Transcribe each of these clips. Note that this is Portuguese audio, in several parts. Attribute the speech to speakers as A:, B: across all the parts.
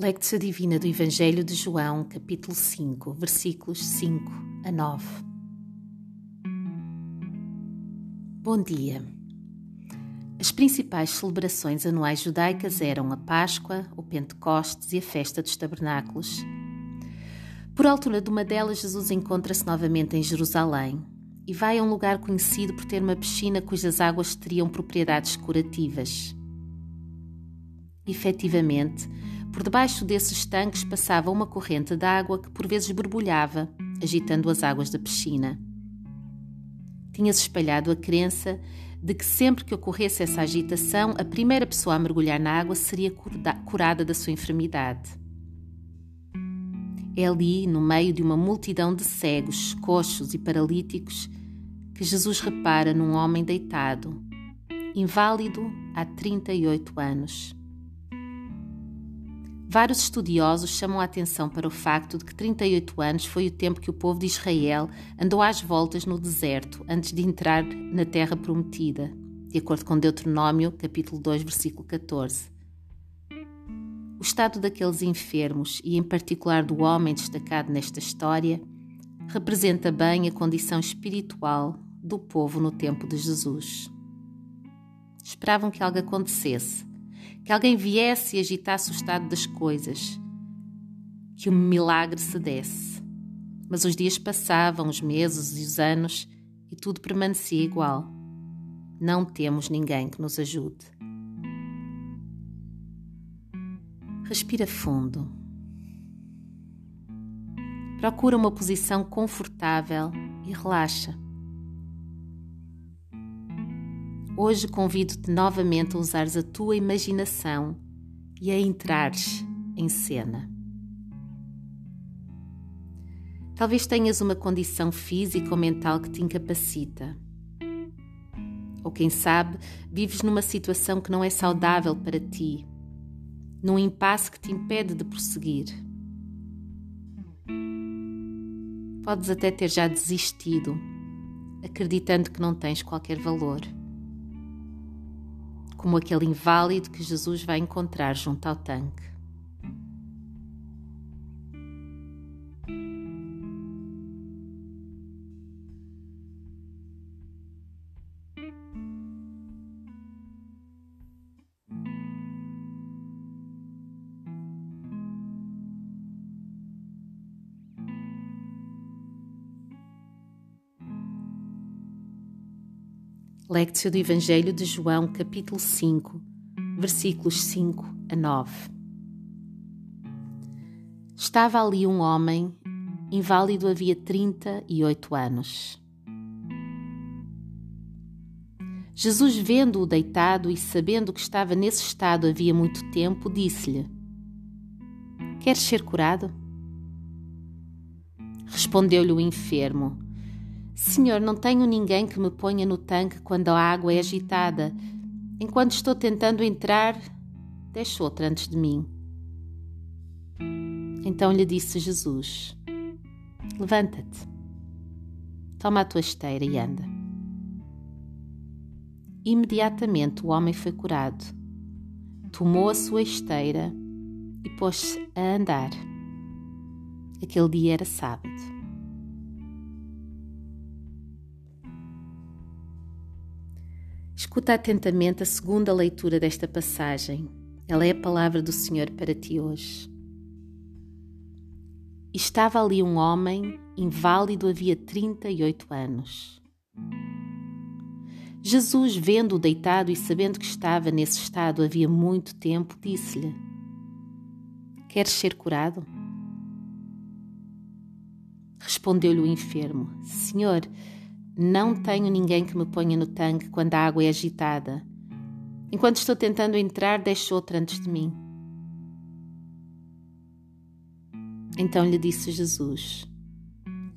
A: Lectio Divina do Evangelho de João, capítulo 5, versículos 5 a 9. Bom dia. As principais celebrações anuais judaicas eram a Páscoa, o Pentecostes e a Festa dos Tabernáculos. Por altura de uma delas, Jesus encontra-se novamente em Jerusalém e vai a um lugar conhecido por ter uma piscina cujas águas teriam propriedades curativas. Efetivamente, por debaixo desses tanques passava uma corrente de água que por vezes borbulhava, agitando as águas da piscina. Tinha-se espalhado a crença de que sempre que ocorresse essa agitação, a primeira pessoa a mergulhar na água seria curada da sua enfermidade. É ali, no meio de uma multidão de cegos, coxos e paralíticos, que Jesus repara num homem deitado, inválido há 38 anos. Vários estudiosos chamam a atenção para o facto de que 38 anos foi o tempo que o povo de Israel andou às voltas no deserto antes de entrar na terra prometida, de acordo com Deuteronômio, capítulo 2, versículo 14. O estado daqueles enfermos, e em particular do homem destacado nesta história, representa bem a condição espiritual do povo no tempo de Jesus. Esperavam que algo acontecesse, que alguém viesse e agitasse o estado das coisas, que o milagre se desse. Mas os dias passavam, os meses e os anos, e tudo permanecia igual. Não temos ninguém que nos ajude. Respira fundo. Procura uma posição confortável e relaxa. Hoje convido-te novamente a usares a tua imaginação e a entrares em cena. Talvez tenhas uma condição física ou mental que te incapacita. Ou quem sabe, vives numa situação que não é saudável para ti, num impasse que te impede de prosseguir. Podes até ter já desistido, acreditando que não tens qualquer valor como aquele inválido que Jesus vai encontrar junto ao tanque. Lectio do Evangelho de João, capítulo 5, versículos 5 a 9. Estava ali um homem, inválido havia 38 anos. Jesus, vendo-o deitado e sabendo que estava nesse estado havia muito tempo, disse-lhe: Queres ser curado? Respondeu-lhe o enfermo: Senhor, não tenho ninguém que me ponha no tanque quando a água é agitada. Enquanto estou tentando entrar, deixa outra antes de mim. Então lhe disse Jesus: Levanta-te, toma a tua esteira e anda. Imediatamente o homem foi curado, tomou a sua esteira e pôs-se a andar. Aquele dia era sábado. Escuta atentamente a segunda leitura desta passagem. Ela é a palavra do Senhor para ti hoje. Estava ali um homem, inválido havia 38 anos. Jesus, vendo-o deitado e sabendo que estava nesse estado havia muito tempo, disse-lhe: Queres ser curado? Respondeu-lhe o enfermo: Senhor, não tenho ninguém que me ponha no tanque quando a água é agitada. Enquanto estou tentando entrar, deixo outra antes de mim. Então lhe disse Jesus: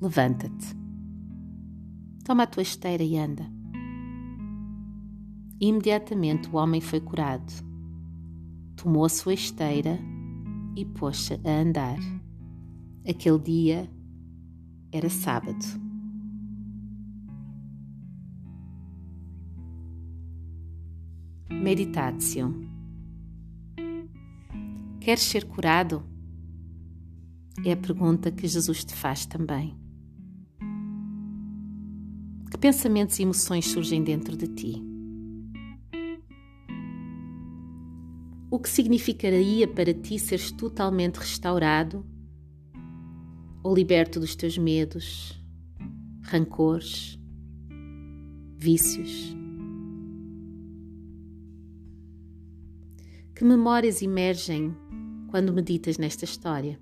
A: Levanta-te, toma a tua esteira e anda. Imediatamente o homem foi curado. Tomou a sua esteira e pôs-se a andar. Aquele dia era sábado. Meditatio. Queres ser curado? É a pergunta que Jesus te faz também. Que pensamentos e emoções surgem dentro de ti? O que significaria para ti seres totalmente restaurado ou liberto dos teus medos, rancores, vícios? Que memórias emergem quando meditas nesta história?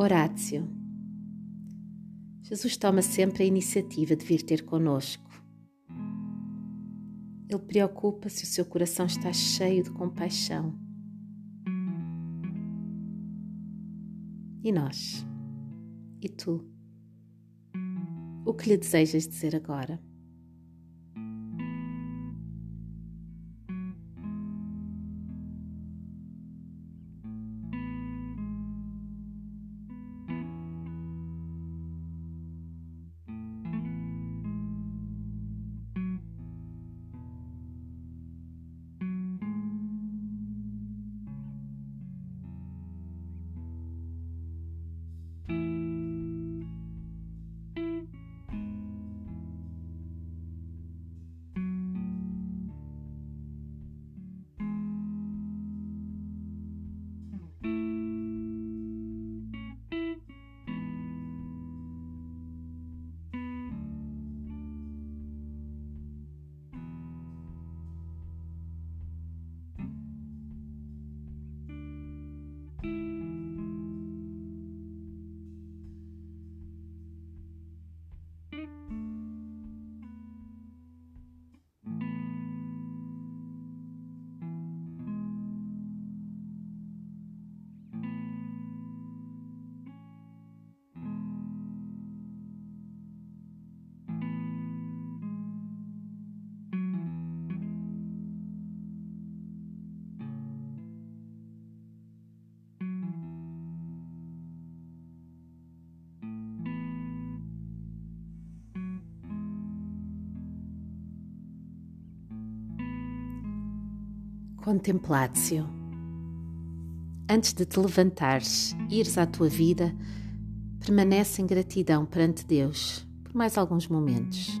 A: Horácio. Jesus toma sempre a iniciativa de vir ter conosco. Ele preocupa se o seu coração está cheio de compaixão. E nós? E tu? O que lhe desejas dizer agora? Contemplatio. Antes de te levantares e ires à tua vida, permanece em gratidão perante Deus por mais alguns momentos.